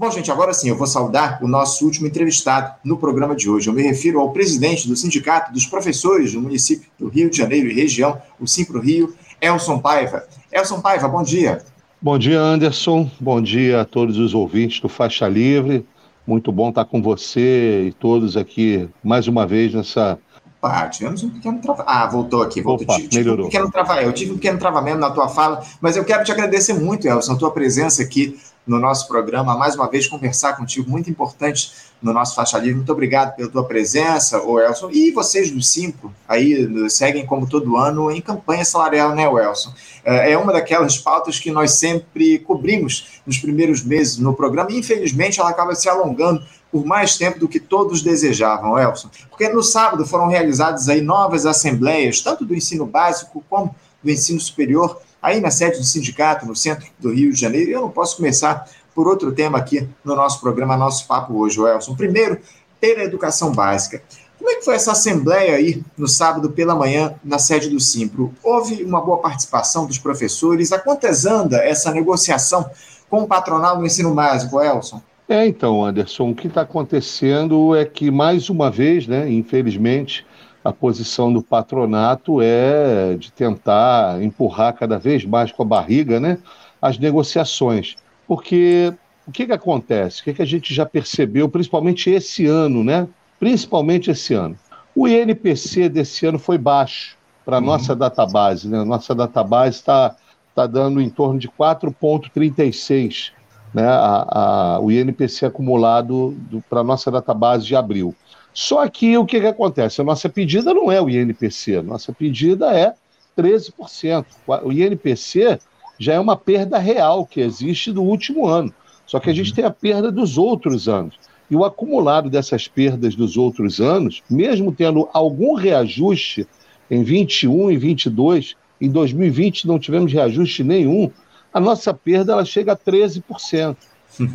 Bom, gente, agora sim, eu vou saudar o nosso último entrevistado no programa de hoje. Eu me refiro ao presidente do Sindicato dos Professores do município do Rio de Janeiro e região, o Simpro Rio, Elson Paiva. Elson Paiva, bom dia. Bom dia, Anderson. Bom dia a todos os ouvintes do Faixa Livre. Muito bom estar com você e todos aqui mais uma vez nessa Opa, tivemos um pequeno travamento. Ah, voltou aqui, voltou. Opa, tive, tive um pequeno travamento. Eu tive um pequeno travamento na tua fala, mas eu quero te agradecer muito, Elson, a tua presença aqui no nosso programa, mais uma vez conversar contigo, muito importante no nosso Faixa Livre. Muito obrigado pela tua presença, o Elson. E vocês do Cinco aí seguem, como todo ano, em campanha salarial, né, Elson? É, é uma daquelas pautas que nós sempre cobrimos nos primeiros meses no programa, e infelizmente ela acaba se alongando por mais tempo do que todos desejavam, Elson. Porque no sábado foram realizadas aí novas assembleias, tanto do ensino básico como do ensino superior, aí na sede do sindicato, no centro do Rio de Janeiro. Eu não posso começar por outro tema aqui no nosso programa, nosso papo hoje, Elson. Primeiro, pela educação básica. Como é que foi essa assembleia aí no sábado pela manhã na sede do Simpro? Houve uma boa participação dos professores? A quantas anda essa negociação com o patronal do ensino básico, Elson? É, então, Anderson, o que está acontecendo é que, mais uma vez, né, infelizmente, a posição do patronato é de tentar empurrar cada vez mais com a barriga né, as negociações. Porque o que, que acontece? O que, que a gente já percebeu, principalmente esse ano, né? Principalmente esse ano. O INPC desse ano foi baixo para a uhum. nossa database. Né? A nossa database está tá dando em torno de 4,36, né? A, a, o INPC acumulado para a nossa database de abril. Só que o que, que acontece? A nossa pedida não é o INPC, a nossa pedida é 13%. O INPC já é uma perda real que existe do último ano. Só que a gente uhum. tem a perda dos outros anos. E o acumulado dessas perdas dos outros anos, mesmo tendo algum reajuste em 21 e 22, em 2020 não tivemos reajuste nenhum, a nossa perda ela chega a 13%.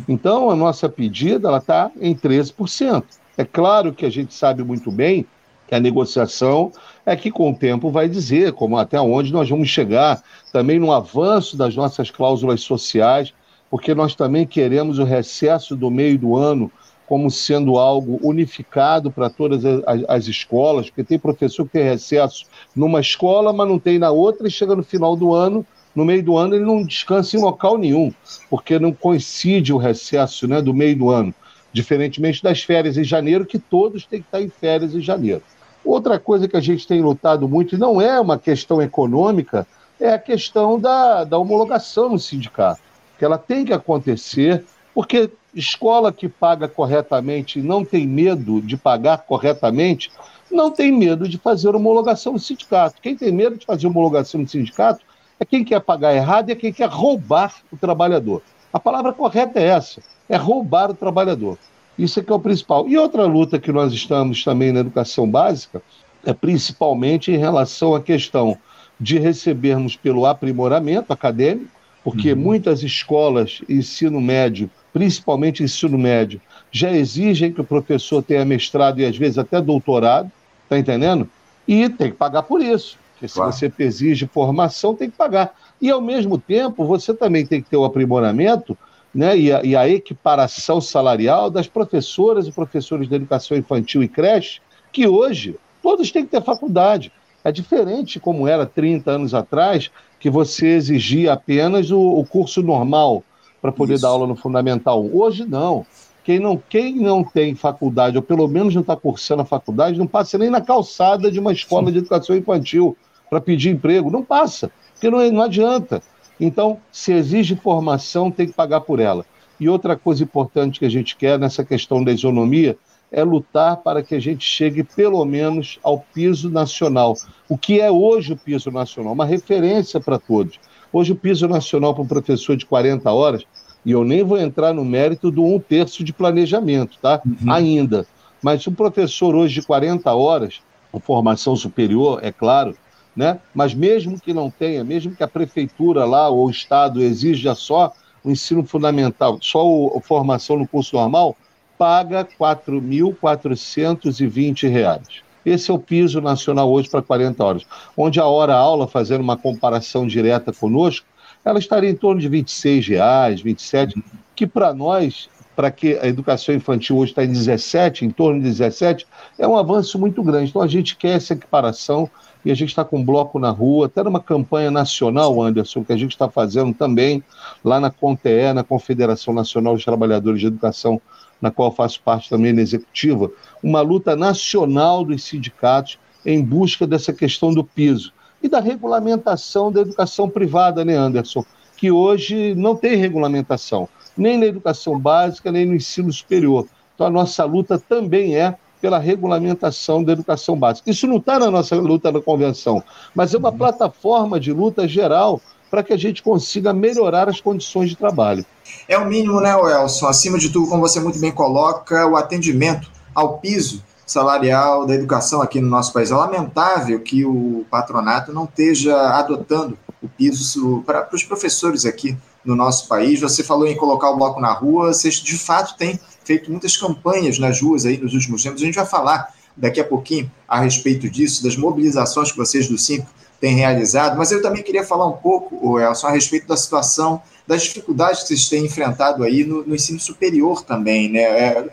Então, a nossa pedida está em 13%. É claro que a gente sabe muito bem que a negociação é que com o tempo vai dizer como até onde nós vamos chegar, também no avanço das nossas cláusulas sociais, porque nós também queremos o recesso do meio do ano como sendo algo unificado para todas as, as, escolas, porque tem professor que tem recesso numa escola, mas não tem na outra, e chega no final do ano, no meio do ano, ele não descansa em local nenhum, porque não coincide o recesso né, do meio do ano diferentemente das férias em janeiro, que todos têm que estar em férias em janeiro. Outra coisa que a gente tem lutado muito, e não é uma questão econômica, é a questão da, da homologação no sindicato, que ela tem que acontecer, porque escola que paga corretamente e não tem medo de pagar corretamente, não tem medo de fazer homologação no sindicato. Quem tem medo de fazer homologação no sindicato é quem quer pagar errado e é quem quer roubar o trabalhador. A palavra correta é essa é roubar o trabalhador. Isso é que é o principal. E outra luta que nós estamos também na educação básica é principalmente em relação à questão de recebermos pelo aprimoramento acadêmico, porque uhum. muitas escolas, ensino médio, principalmente ensino médio, já exigem que o professor tenha mestrado e às vezes até doutorado, tá entendendo? E tem que pagar por isso. Porque claro. se você exige formação, tem que pagar. E ao mesmo tempo, você também tem que ter o aprimoramento né, e, a, e a equiparação salarial das professoras e professores de educação infantil e creche, que hoje todos têm que ter faculdade. É diferente como era 30 anos atrás, que você exigia apenas o, o curso normal para poder Isso. dar aula no Fundamental. Hoje não. Quem não, quem não tem faculdade, ou pelo menos não está cursando a faculdade, não passa nem na calçada de uma escola de educação infantil para pedir emprego. Não passa, porque não, não adianta. Então, se exige formação, tem que pagar por ela. E outra coisa importante que a gente quer nessa questão da isonomia é lutar para que a gente chegue pelo menos ao piso nacional. O que é hoje o piso nacional? Uma referência para todos. Hoje o piso nacional para um professor de 40 horas, e eu nem vou entrar no mérito do um terço de planejamento, tá? Uhum. Ainda. Mas um professor hoje de 40 horas, com formação superior, é claro, né? Mas mesmo que não tenha, mesmo que a prefeitura lá ou o estado exija só o ensino fundamental, só a formação no curso normal, paga R$ 4.420. Esse é o piso nacional hoje para 40 horas. Onde a hora-aula, fazendo uma comparação direta conosco, ela estaria em torno de 26 reais, 27, que para nós para que a educação infantil hoje está em 17, em torno de 17, é um avanço muito grande. Então a gente quer essa equiparação e a gente está com um bloco na rua, até numa campanha nacional, Anderson, que a gente está fazendo também lá na CONTE, na Confederação Nacional dos Trabalhadores de Educação, na qual faço parte também na executiva, uma luta nacional dos sindicatos em busca dessa questão do piso e da regulamentação da educação privada, né, Anderson? Que hoje não tem regulamentação, nem na educação básica, nem no ensino superior. Então, a nossa luta também é pela regulamentação da educação básica. Isso não está na nossa luta na convenção, mas é uma uhum. plataforma de luta geral para que a gente consiga melhorar as condições de trabalho. É o mínimo, né, Elson? Acima de tudo, como você muito bem coloca, o atendimento ao piso salarial da educação aqui no nosso país. É lamentável que o patronato não esteja adotando o piso para os professores aqui no nosso país. Você falou em colocar o bloco na rua, vocês de fato têm feito muitas campanhas nas ruas aí nos últimos tempos. A gente vai falar daqui a pouquinho a respeito disso, das mobilizações que vocês do Cinco têm realizado, mas eu também queria falar um pouco, Elson, a respeito da situação, das dificuldades que vocês têm enfrentado aí no, no ensino superior também, né? É,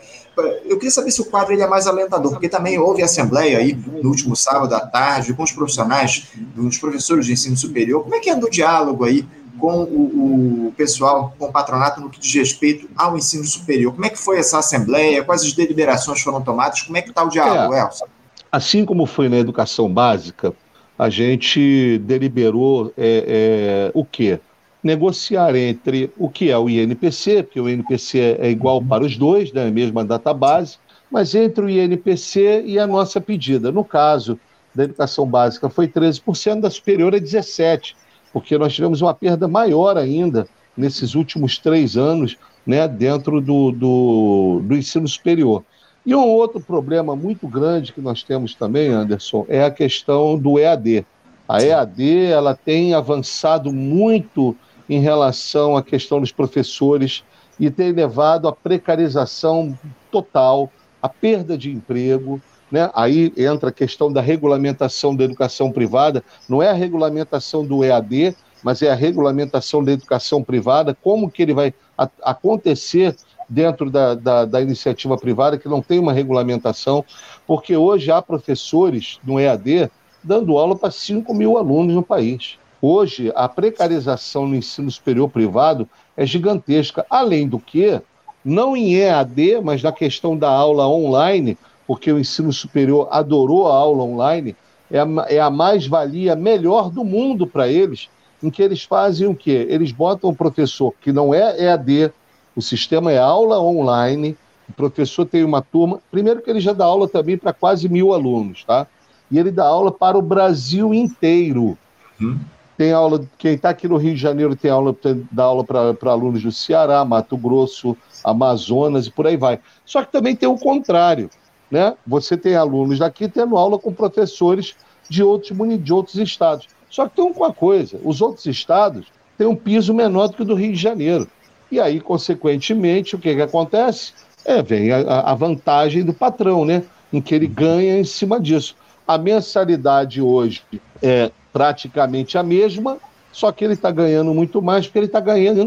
eu queria saber se o quadro ele é mais alentador, porque também houve assembleia aí no último sábado à tarde com os profissionais, dos professores de ensino superior. Como é que anda o diálogo aí com o, o, pessoal, com o patronato no que diz respeito ao ensino superior? Como é que foi essa assembleia? Quais as deliberações foram tomadas? Como é que está o diálogo, é, Elson? Assim como foi na educação básica, a gente deliberou é, é, o quê? negociar entre o que é o INPC, porque o INPC é igual para os dois, né, a mesma database, mas entre o INPC e a nossa pedida. No caso da educação básica foi 13%, da superior é 17%, porque nós tivemos uma perda maior ainda nesses últimos três anos né, dentro do, do, do ensino superior. E um outro problema muito grande que nós temos também, Anderson, é a questão do EAD. A EAD ela tem avançado muito em relação à questão dos professores e tem levado à precarização total, à perda de emprego. Né? Aí entra a questão da regulamentação da educação privada, não é a regulamentação do EAD, mas é a regulamentação da educação privada, como que ele vai acontecer dentro da, da, da, iniciativa privada, que não tem uma regulamentação, porque hoje há professores no EAD dando aula para 5 mil alunos no país. Hoje, a precarização no ensino superior privado é gigantesca. Além do que, não em EAD, mas na questão da aula online, porque o ensino superior adorou a aula online, é a, é a mais-valia melhor do mundo para eles, em que eles fazem o quê? Eles botam o professor que não é EAD, o sistema é aula online, o professor tem uma turma, primeiro que ele já dá aula também para quase mil alunos, tá? E ele dá aula para o Brasil inteiro. Hum tem aula, quem está aqui no Rio de Janeiro tem aula, tem, dá aula para alunos do Ceará, Mato Grosso, Amazonas e por aí vai. Só que também tem o contrário, né? Você tem alunos daqui tendo aula com professores de outros, de outros estados. Só que tem uma coisa, os outros estados têm um piso menor do que o do Rio de Janeiro. E aí, consequentemente, o que, que acontece? É, vem a, a vantagem do patrão, né? Em que ele ganha em cima disso. A mensalidade hoje é praticamente a mesma, só que ele está ganhando muito mais porque ele está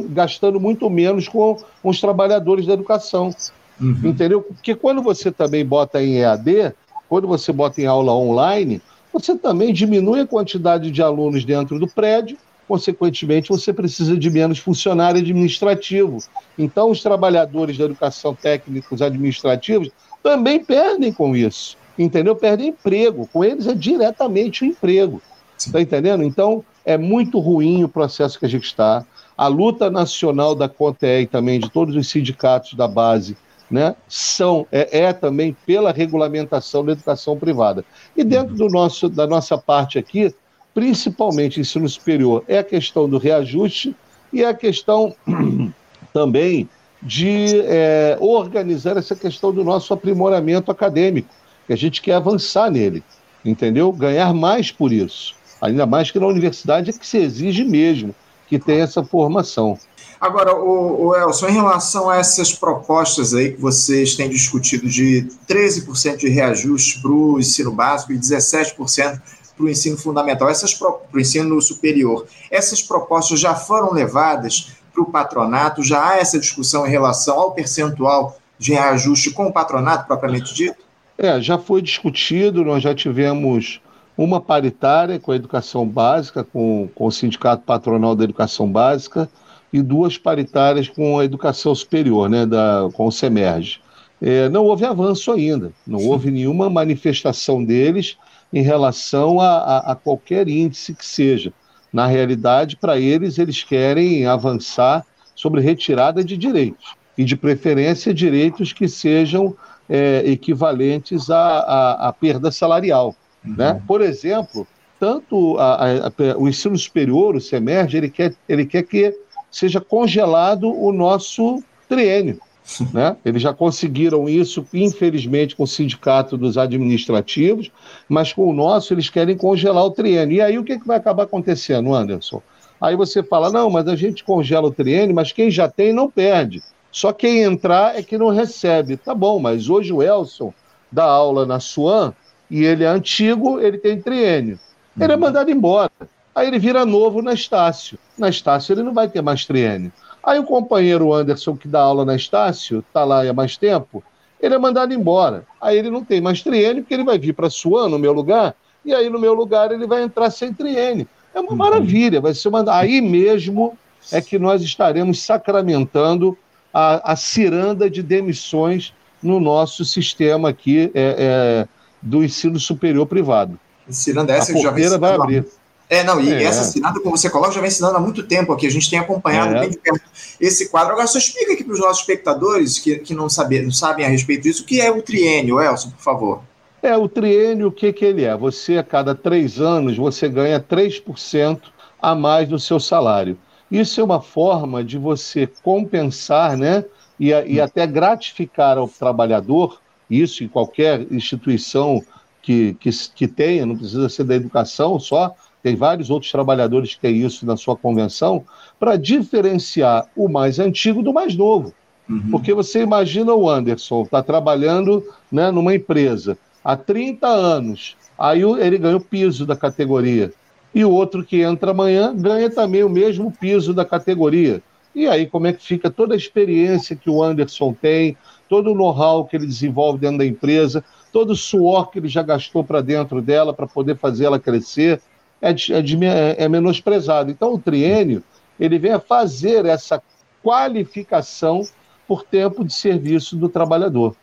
gastando muito menos com os trabalhadores da educação. Uhum. Entendeu? Porque quando você também bota em EAD, quando você bota em aula online, você também diminui a quantidade de alunos dentro do prédio, consequentemente, você precisa de menos funcionário administrativo. Então, os trabalhadores da educação técnicos administrativos também perdem com isso, entendeu? Perdem emprego. Com eles é diretamente o emprego. Está entendendo? Então, é muito ruim o processo que a gente está. A luta nacional da CONTE e também de todos os sindicatos da base né, são, é, é, também pela regulamentação da educação privada. E dentro do nosso, da nossa parte aqui, principalmente ensino superior, é a questão do reajuste e é a questão também de é, organizar essa questão do nosso aprimoramento acadêmico, que a gente quer avançar nele, entendeu? Ganhar mais por isso. Ainda mais que na universidade é que se exige mesmo que tenha essa formação. Agora, o, o Elson, em relação a essas propostas aí que vocês têm discutido de 13% de reajuste para o ensino básico e 17% para o ensino fundamental, essas para o ensino superior, essas propostas já foram levadas para o patronato? Já há essa discussão em relação ao percentual de reajuste com o patronato propriamente dito? É, já foi discutido, nós já tivemos uma paritária com a educação básica, com, com o Sindicato Patronal da Educação Básica, e duas paritárias com a educação superior, né, da, com o SEMERGE. É, não houve avanço ainda, não houve nenhuma manifestação deles em relação a, a, a qualquer índice que seja. Na realidade, para eles, eles querem avançar sobre retirada de direitos, e de preferência direitos que sejam é, equivalentes à, perda salarial. Uhum. Né? Por exemplo, tanto a, o ensino superior, o SEMERGE, ele quer, ele quer que seja congelado o nosso triênio. Né? Eles já conseguiram isso, infelizmente, com o sindicato dos administrativos, mas com o nosso eles querem congelar o triênio. E aí o que, que vai acabar acontecendo, Anderson? Aí você fala, não, mas a gente congela o triênio, mas quem já tem não perde. Só quem entrar é que não recebe. Tá bom, mas hoje o Elson dá aula na Suan e ele é antigo, ele tem triênio. Ele é uhum. mandado embora. Aí ele vira novo na Estácio. Na Estácio ele não vai ter mais triênio. Aí o companheiro Anderson, que dá aula na Estácio, está lá há mais tempo, ele é mandado embora. Aí ele não tem mais triênio, porque ele vai vir para a Suan, no meu lugar, e aí no meu lugar ele vai entrar sem triênio. É uma uhum. maravilha, vai ser uma... Aí mesmo é que nós estaremos sacramentando a, a ciranda de demissões no nosso sistema aqui é, é, do ensino superior privado. Ciranda essa a que já vai abrir. É, não, e é. essa assinada, como você coloca, já vem ensinando há muito tempo aqui. A gente tem acompanhado é. bem de perto esse quadro. Agora, só explica aqui para os nossos espectadores que, que não, saber, não sabem a respeito disso, o que é o triênio, Elson, por favor. É, o triênio, o que, que ele é? Você, a cada três anos, você ganha 3% a mais do seu salário. Isso é uma forma de você compensar, né? E, e até gratificar ao trabalhador, isso em qualquer instituição que, que, que tenha, não precisa ser da educação só, tem vários outros trabalhadores que têm isso na sua convenção, para diferenciar o mais antigo do mais novo. Uhum. Porque você imagina o Anderson, está trabalhando né, numa empresa há 30 anos, aí ele ganha o piso da categoria. E o outro que entra amanhã ganha também o mesmo piso da categoria. E aí, como é que fica toda a experiência que o Anderson tem, todo o know-how que ele desenvolve dentro da empresa, todo o suor que ele já gastou para dentro dela para poder fazer ela crescer é, é, é menosprezado. Então, o triênio ele vem a fazer essa qualificação por tempo de serviço do trabalhador.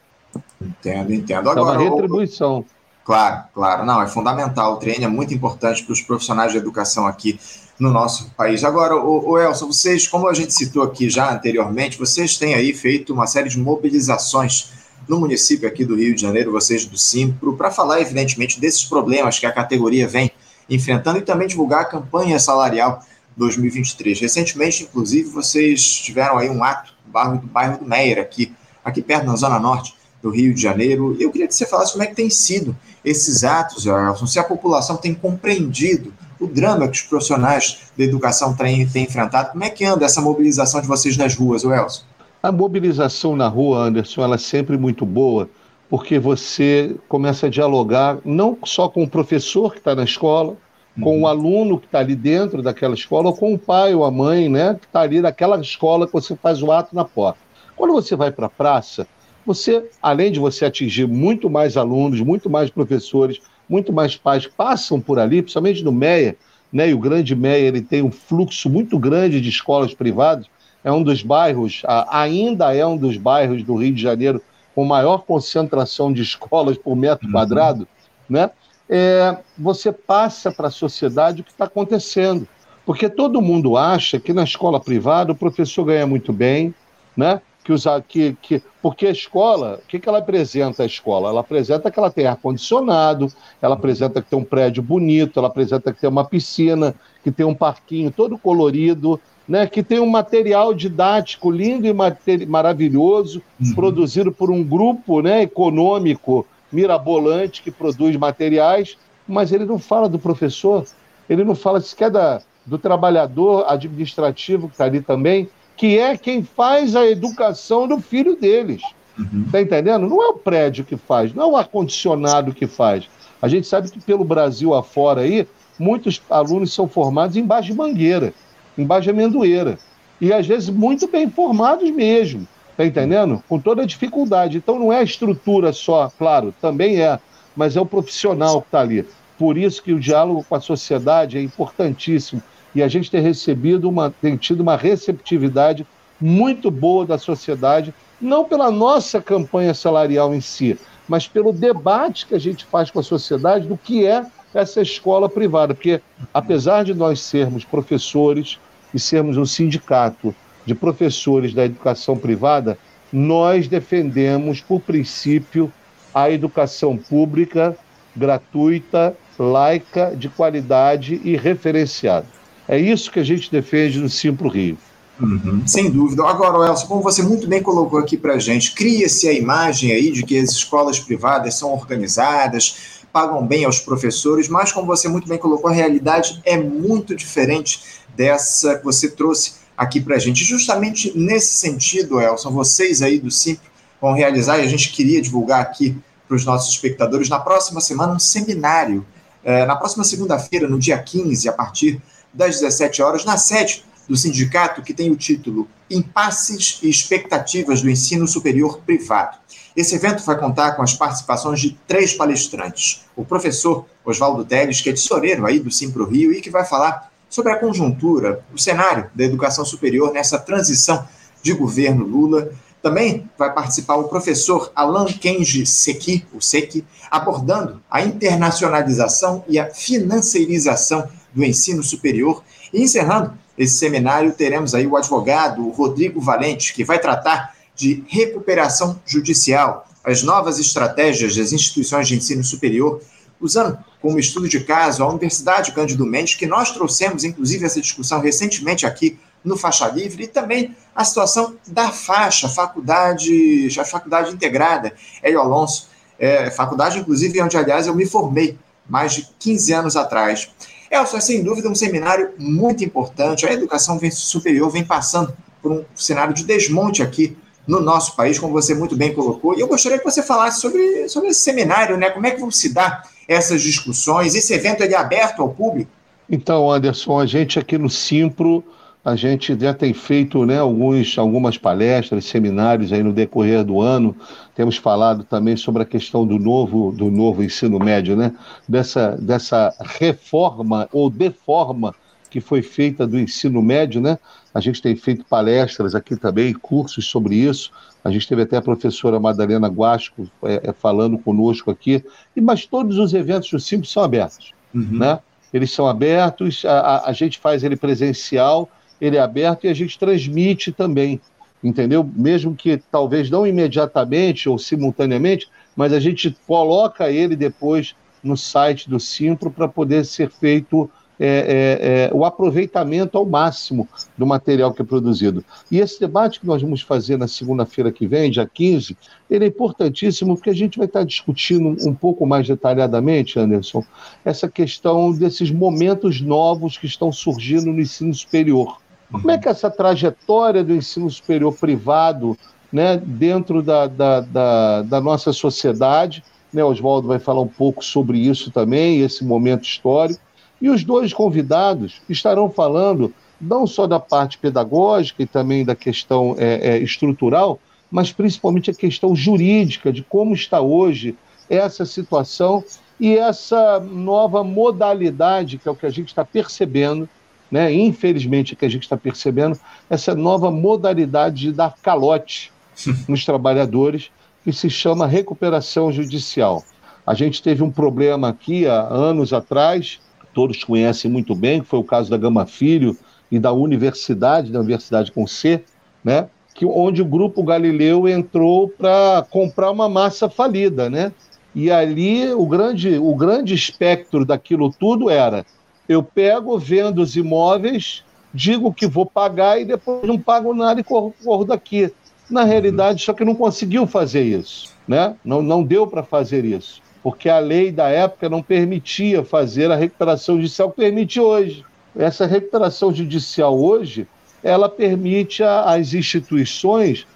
Entendo, entendo. Agora, é uma retribuição. Claro, claro. Não, é fundamental. O treino é muito importante para os profissionais de educação aqui no nosso país. Agora, o, o Elson, vocês, como a gente citou aqui já anteriormente, vocês têm aí feito uma série de mobilizações no município aqui do Rio de Janeiro, vocês do Simpro, para falar, evidentemente, desses problemas que a categoria vem enfrentando e também divulgar a campanha salarial 2023. Recentemente, inclusive, vocês tiveram aí um ato no bairro, do bairro do aqui, aqui perto na Zona Norte do Rio de Janeiro. Eu queria que você falasse como é que tem sido esses atos, Elson, se a população tem compreendido o drama que os profissionais da educação têm, têm enfrentado. Como é que anda essa mobilização de vocês nas ruas, Elson? A mobilização na rua, Anderson, ela é sempre muito boa, porque você começa a dialogar não só com o professor que está na escola, uhum. com o aluno que está ali dentro daquela escola, ou com o pai ou a mãe, né, que está ali naquela escola que você faz o ato na porta. Quando você vai para a praça, você, além de você atingir muito mais alunos, muito mais professores, muito mais pais que passam por ali, principalmente no MEIA, né, e o Grande MEIA ele tem um fluxo muito grande de escolas privadas, é um dos bairros, ainda é um dos bairros do Rio de Janeiro com maior concentração de escolas por metro uhum. quadrado, né? É, você passa para a sociedade o que está acontecendo. Porque todo mundo acha que na escola privada o professor ganha muito bem, né? Que usar, que, que, porque a escola, o que, que ela apresenta a escola? Ela apresenta que ela tem ar-condicionado, ela apresenta que tem um prédio bonito, ela apresenta que tem uma piscina, que tem um parquinho todo colorido, né, que tem um material didático lindo e maravilhoso, uhum. produzido por um grupo né, econômico mirabolante que produz materiais, mas ele não fala do professor, ele não fala sequer da, do trabalhador administrativo que está ali também, que é quem faz a educação do filho deles. Uhum. Tá entendendo? Não é o prédio que faz, não é o ar-condicionado que faz. A gente sabe que pelo Brasil afora aí, muitos alunos são formados embaixo de mangueira embaixo de amendoeira. e às vezes muito bem formados mesmo, tá entendendo? Com toda a dificuldade. Então não é a estrutura só, claro, também é, mas é o profissional que está ali. Por isso que o diálogo com a sociedade é importantíssimo e a gente tem recebido uma, tem tido uma receptividade muito boa da sociedade, não pela nossa campanha salarial em si, mas pelo debate que a gente faz com a sociedade do que é essa escola privada. Porque, apesar de nós sermos professores e sermos um sindicato de professores da educação privada, nós defendemos, por princípio, a educação pública, gratuita, laica, de qualidade e referenciada. É isso que a gente defende no Simpro Rio. Uhum, sem dúvida. Agora, Elson, como você muito bem colocou aqui para a gente, cria-se a imagem aí de que as escolas privadas são organizadas, pagam bem aos professores, mas como você muito bem colocou, a realidade é muito diferente dessa que você trouxe aqui para a gente. Justamente nesse sentido, Elson, vocês aí do Simpro vão realizar, e a gente queria divulgar aqui para os nossos espectadores, na próxima semana, um seminário. É, na próxima segunda-feira, no dia 15, a partir das 17 horas, na sede do sindicato que tem o título Impasses e Expectativas do Ensino Superior Privado. Esse evento vai contar com as participações de três palestrantes. O professor Oswaldo Teles, que é tesoureiro aí do Simpro Rio e que vai falar sobre a conjuntura, o cenário da educação superior nessa transição de governo Lula. Também vai participar o professor Alan Kenji Seki, o Seki, abordando a internacionalização e a financeirização do ensino superior. E encerrando esse seminário, teremos aí o advogado Rodrigo Valente, que vai tratar de recuperação judicial, as novas estratégias das instituições de ensino superior, usando como estudo de caso a Universidade Cândido Mendes, que nós trouxemos, inclusive, essa discussão recentemente aqui no Faixa Livre, e também a situação da faixa, faculdade, a faculdade integrada, Hélio Alonso, é, faculdade, inclusive, onde, aliás, eu me formei mais de 15 anos atrás. Elson, é, sem dúvida, um seminário muito importante. A educação superior vem passando por um cenário de desmonte aqui no nosso país, como você muito bem colocou. E eu gostaria que você falasse sobre, sobre esse seminário, né? Como é que vão se dar essas discussões? Esse evento é aberto ao público? Então, Anderson, a gente aqui no Simpro, a gente já tem feito né, alguns, algumas palestras, seminários aí no decorrer do ano. Temos falado também sobre a questão do novo, do novo ensino médio, né? Dessa, dessa reforma ou deforma que foi feita do ensino médio, né? A gente tem feito palestras aqui também, cursos sobre isso. A gente teve até a professora Madalena Guasco é, é, falando conosco aqui. E, mas todos os eventos do Simples são abertos, uhum. né? Eles são abertos, a, a, a gente faz ele presencial, ele é aberto e a gente transmite também, entendeu? Mesmo que talvez não imediatamente ou simultaneamente, mas a gente coloca ele depois no site do Simpro para poder ser feito é, é, é, o aproveitamento ao máximo do material que é produzido. E esse debate que nós vamos fazer na segunda-feira que vem, dia 15, ele é importantíssimo porque a gente vai estar discutindo um pouco mais detalhadamente, Anderson, essa questão desses momentos novos que estão surgindo no ensino superior. Como é que essa trajetória do ensino superior privado, né, dentro da, da, da, da nossa sociedade, né, Oswaldo vai falar um pouco sobre isso também, esse momento histórico, e os dois convidados estarão falando não só da parte pedagógica e também da questão é, é, estrutural, mas principalmente a questão jurídica de como está hoje essa situação e essa nova modalidade, que é o que a gente está percebendo, né? infelizmente, que a gente está percebendo, essa nova modalidade de dar calote nos trabalhadores, que se chama recuperação judicial. A gente teve um problema aqui há anos atrás, todos conhecem muito bem, que foi o caso da Gama Filho e da Universidade, da Universidade com C, né? que, onde o Grupo Galileu entrou para comprar uma massa falida. Né? E ali o grande, o grande espectro daquilo tudo era: eu pego, vendo os imóveis, digo que vou pagar e depois não pago nada e corro, corro daqui. Na realidade, só que não conseguiu fazer isso. Né? Não, não deu para fazer isso porque a lei da época não permitia fazer a recuperação judicial que permite hoje. Essa recuperação judicial hoje, ela permite às instituições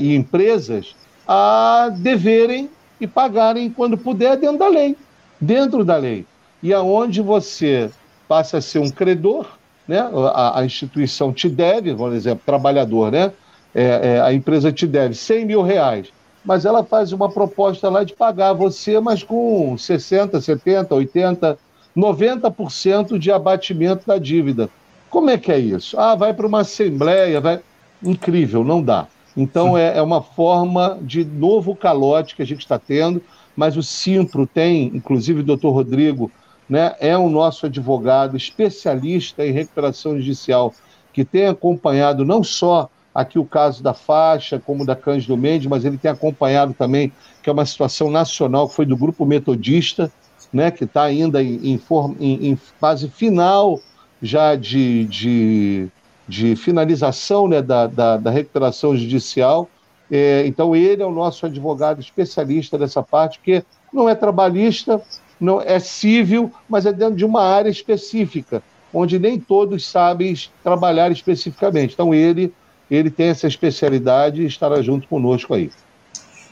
e empresas a deverem e pagarem quando puder dentro da lei, dentro da lei. E aonde você passa a ser um credor, né? A, a instituição te deve, por exemplo, trabalhador, né? É, é, a empresa te deve 100 mil reais, mas ela faz uma proposta lá de pagar você, mas com 60, 70, 80, 90% de abatimento da dívida. Como é que é isso? Ah, vai para uma assembleia, vai. Incrível, não dá. Então é, é uma forma de novo calote que a gente está tendo, mas o Simpro tem, inclusive o doutor Rodrigo, né, é o nosso advogado especialista em recuperação judicial, que tem acompanhado não só aqui o caso da faixa, como da Cândido Mendes, mas ele tem acompanhado também, que é uma situação nacional, que foi do grupo metodista, né, que está ainda em, em, em, fase final já de, de, de finalização né, da, da, da recuperação judicial. É, então, ele é o nosso advogado especialista dessa parte, que não é trabalhista, não é civil, mas é dentro de uma área específica, onde nem todos sabem trabalhar especificamente. Então, ele ele tem essa especialidade e estará junto conosco aí.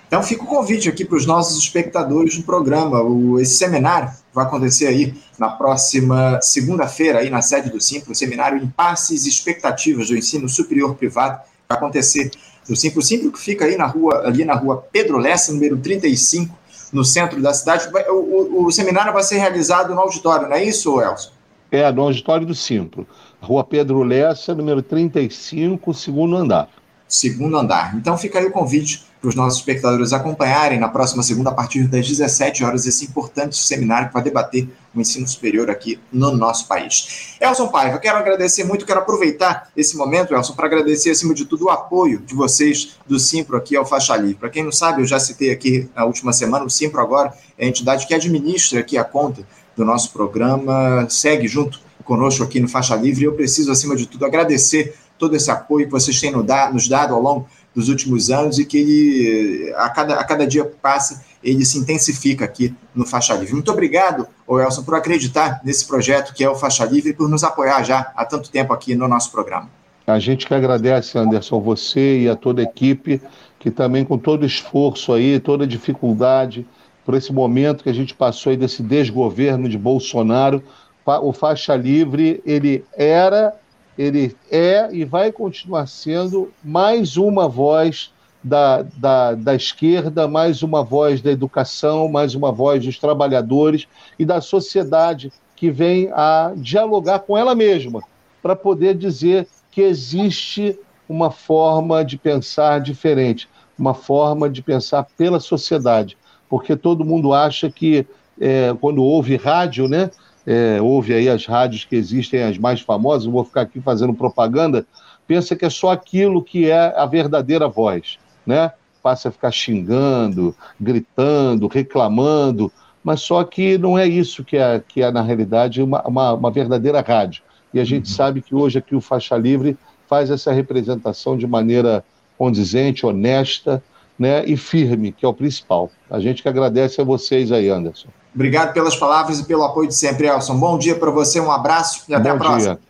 Então fica o convite aqui para os nossos espectadores do programa. O, esse seminário vai acontecer aí na próxima segunda-feira, aí na sede do Simpro, o seminário Impasses e Expectativas do Ensino Superior Privado, vai acontecer no Simpro. O Simpro que fica aí na rua, ali na rua Pedro Lessa, número 35, no centro da cidade. O, o, o seminário vai ser realizado no auditório, não é isso, Elson? É, no auditório do Simpro. Rua Pedro Lessa, número 35, segundo andar. Segundo andar. Então fica aí o convite para os nossos espectadores acompanharem na próxima segunda, a partir das 17 horas, esse importante seminário que vai debater o ensino superior aqui no nosso país. Elson Paiva, quero agradecer muito, quero aproveitar esse momento, Elson, para agradecer, acima de tudo, o apoio de vocês do Simpro aqui ao Faixa Livre. Para quem não sabe, eu já citei aqui na última semana, o Simpro agora é a entidade que administra aqui a conta do nosso programa, segue junto conosco aqui no Faixa Livre. Eu preciso, acima de tudo, agradecer todo esse apoio que vocês têm nos dado ao longo dos últimos anos e que ele, a cada, a cada dia que passa, ele se intensifica aqui no Faixa Livre. Muito obrigado, Elson, por acreditar nesse projeto que é o Faixa Livre e por nos apoiar já há tanto tempo aqui no nosso programa. A gente que agradece, Anderson, você e a toda a equipe, que também com todo esforço aí, toda dificuldade, por esse momento que a gente passou aí desse desgoverno de Bolsonaro, o faixa livre ele era, ele é e vai continuar sendo mais uma voz da, da, da esquerda, mais uma voz da educação, mais uma voz dos trabalhadores e da sociedade que vem a dialogar com ela mesma para poder dizer que existe uma forma de pensar diferente, uma forma de pensar pela sociedade. Porque todo mundo acha que é, quando ouve rádio, né, é, ouve aí as rádios que existem, as mais famosas, não vou ficar aqui fazendo propaganda, pensa que é só aquilo que é a verdadeira voz, né? Passa a ficar xingando, gritando, reclamando, mas só que não é isso que é, que é na realidade, uma, uma, uma verdadeira rádio. E a gente uhum. sabe que hoje aqui o Faixa Livre faz essa representação de maneira condizente, honesta, né, e firme, que é o principal. A gente que agradece a vocês aí, Anderson. Obrigado pelas palavras e pelo apoio de sempre, Elson. Bom dia para você, um abraço e até Bom a próxima. Dia.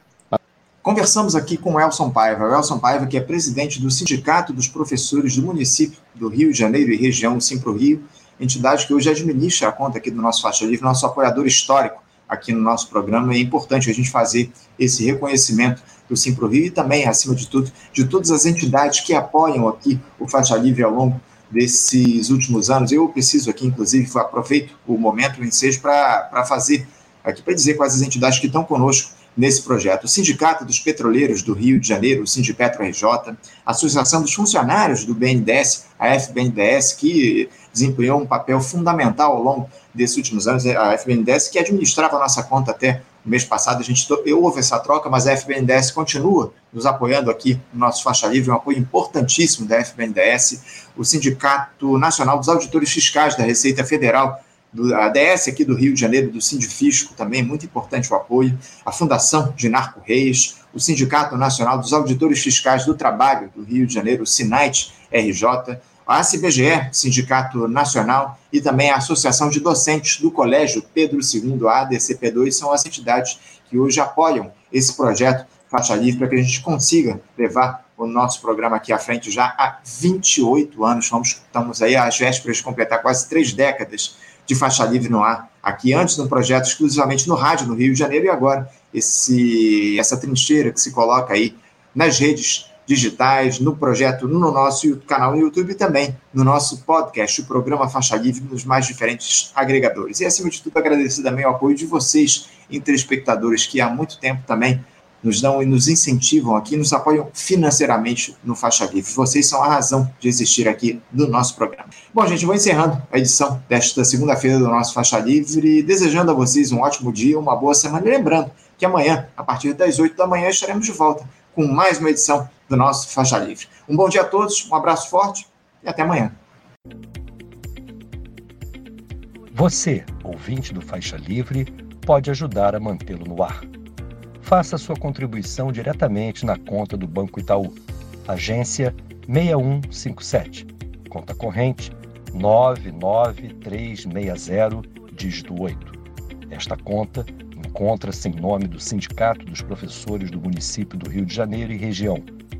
Conversamos aqui com o Elson Paiva. O Elson Paiva, que é presidente do Sindicato dos Professores do município do Rio de Janeiro e região Simpro Rio, entidade que hoje administra a conta aqui do nosso Faixa Livre, nosso apoiador histórico aqui no nosso programa. É importante a gente fazer esse reconhecimento do Simpro Rio e também, acima de tudo, de todas as entidades que apoiam aqui o Faixa Livre ao longo desses últimos anos. Eu preciso aqui, inclusive, aproveito o momento, o ensejo, para fazer aqui, para dizer quais as entidades que estão conosco nesse projeto. O Sindicato dos Petroleiros do Rio de Janeiro, o Sindipetro RJ, a Associação dos Funcionários do BNDES, a FBNDES, que desempenhou um papel fundamental ao longo desses últimos anos, a FBNDES, que administrava a nossa conta até mês passado, a gente houve essa troca, mas a FBNDES continua nos apoiando aqui no nosso Faixa Livre, um apoio importantíssimo da FBNDES, o Sindicato Nacional dos Auditores Fiscais da Receita Federal, do, ADS aqui do Rio de Janeiro, do Sindifisco, também muito importante o apoio, a Fundação de Narco Reis, o Sindicato Nacional dos Auditores Fiscais do Trabalho do Rio de Janeiro, o SINAIT RJ, a ACBGE, Sindicato Nacional, e também a Associação de Docentes do Colégio Pedro II, a ADCP2, são as entidades que hoje apoiam esse projeto Faixa Livre para que a gente consiga levar o nosso programa aqui à frente já há 28 anos. Vamos, estamos aí às vésperas de completar quase três décadas de faixa livre no ar, aqui antes no projeto exclusivamente no rádio no Rio de Janeiro e agora esse, essa trincheira que se coloca aí nas redes digitais, no projeto, no nosso canal no YouTube e também no nosso podcast, o programa Faixa Livre, nos mais diferentes agregadores. E, acima de tudo, agradecer também o apoio de vocês, telespectadores, que há muito tempo também nos dão e nos incentivam aqui, nos apoiam financeiramente no Faixa Livre. Vocês são a razão de existir aqui no nosso programa. Bom, gente, vou encerrando a edição desta segunda-feira do nosso Faixa Livre, desejando a vocês um ótimo dia, uma boa semana e lembrando que amanhã, a partir das 8 da manhã, estaremos de volta com mais uma edição do nosso Faixa Livre. Um bom dia a todos, um abraço forte e até amanhã. Você, ouvinte do Faixa Livre, pode ajudar a mantê-lo no ar. Faça sua contribuição diretamente na conta do Banco Itaú, agência 6157, conta corrente 99360, dígito 8. Esta conta encontra-se em nome do Sindicato dos Professores do Município do Rio de Janeiro e região,